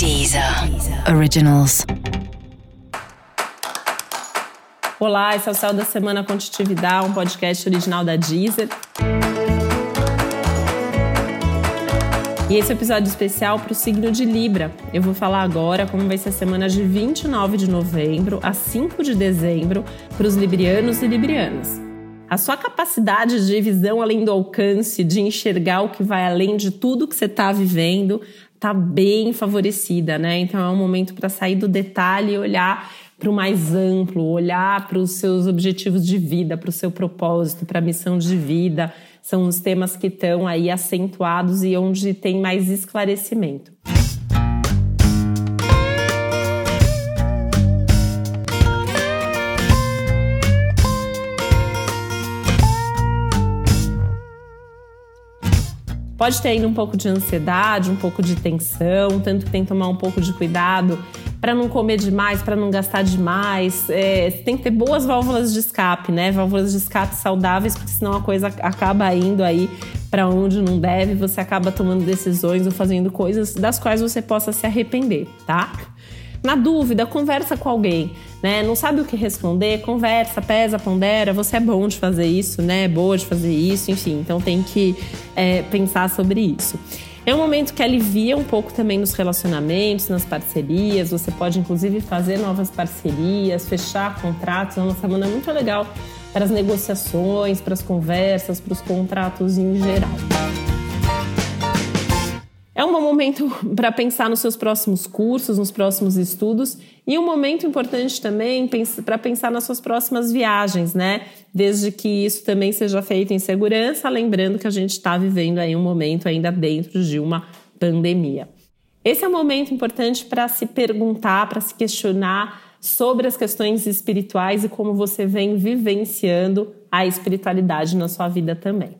Deezer Originals. Olá, esse é o Céu da Semana Contitividade, um podcast original da Deezer. E esse é episódio especial para o signo de Libra. Eu vou falar agora como vai ser a semana de 29 de novembro a 5 de dezembro para os librianos e librianas. A sua capacidade de visão além do alcance, de enxergar o que vai além de tudo que você está vivendo, está bem favorecida, né? Então é um momento para sair do detalhe e olhar para o mais amplo, olhar para os seus objetivos de vida, para o seu propósito, para a missão de vida. São os temas que estão aí acentuados e onde tem mais esclarecimento. Pode ter ainda um pouco de ansiedade, um pouco de tensão, tanto que tem que tomar um pouco de cuidado para não comer demais, para não gastar demais. É, tem que ter boas válvulas de escape, né? Válvulas de escape saudáveis, porque senão a coisa acaba indo aí para onde não deve, você acaba tomando decisões ou fazendo coisas das quais você possa se arrepender, tá? Na dúvida, conversa com alguém, né? Não sabe o que responder, conversa, pesa, pondera. Você é bom de fazer isso, né? É boa de fazer isso, enfim. Então tem que é, pensar sobre isso. É um momento que alivia um pouco também nos relacionamentos, nas parcerias. Você pode, inclusive, fazer novas parcerias, fechar contratos. É uma semana muito legal para as negociações, para as conversas, para os contratos em geral. É um momento para pensar nos seus próximos cursos, nos próximos estudos e um momento importante também para pensar nas suas próximas viagens, né? Desde que isso também seja feito em segurança, lembrando que a gente está vivendo aí um momento ainda dentro de uma pandemia. Esse é um momento importante para se perguntar, para se questionar sobre as questões espirituais e como você vem vivenciando a espiritualidade na sua vida também.